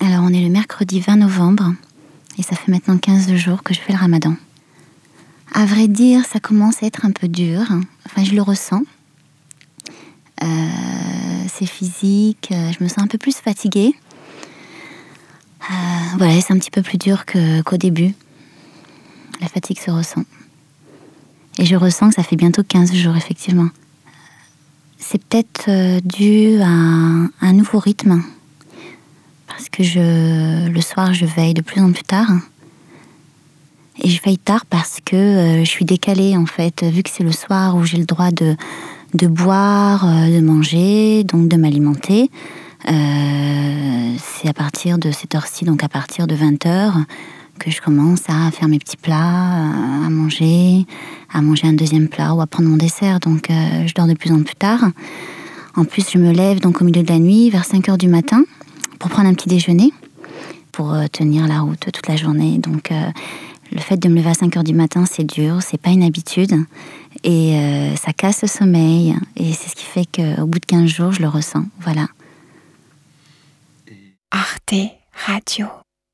Alors on est le mercredi 20 novembre et ça fait maintenant 15 jours que je fais le ramadan. À vrai dire, ça commence à être un peu dur. Enfin, je le ressens. Euh, c'est physique, euh, je me sens un peu plus fatiguée. Euh, voilà, c'est un petit peu plus dur qu'au début. La fatigue se ressent. Et je ressens que ça fait bientôt 15 jours, effectivement. C'est peut-être dû à un nouveau rythme que je, le soir, je veille de plus en plus tard. Et je veille tard parce que euh, je suis décalée, en fait, vu que c'est le soir où j'ai le droit de, de boire, euh, de manger, donc de m'alimenter. Euh, c'est à partir de cette heure-ci, donc à partir de 20h, que je commence à faire mes petits plats, à manger, à manger un deuxième plat ou à prendre mon dessert. Donc je dors de plus en plus tard. En plus, je me lève donc au milieu de la nuit, vers 5 h du matin pour prendre un petit déjeuner, pour euh, tenir la route toute la journée. Donc euh, le fait de me lever à 5 heures du matin, c'est dur, c'est pas une habitude. Et euh, ça casse le sommeil. Et c'est ce qui fait qu'au bout de 15 jours, je le ressens. Voilà. Arte Radio.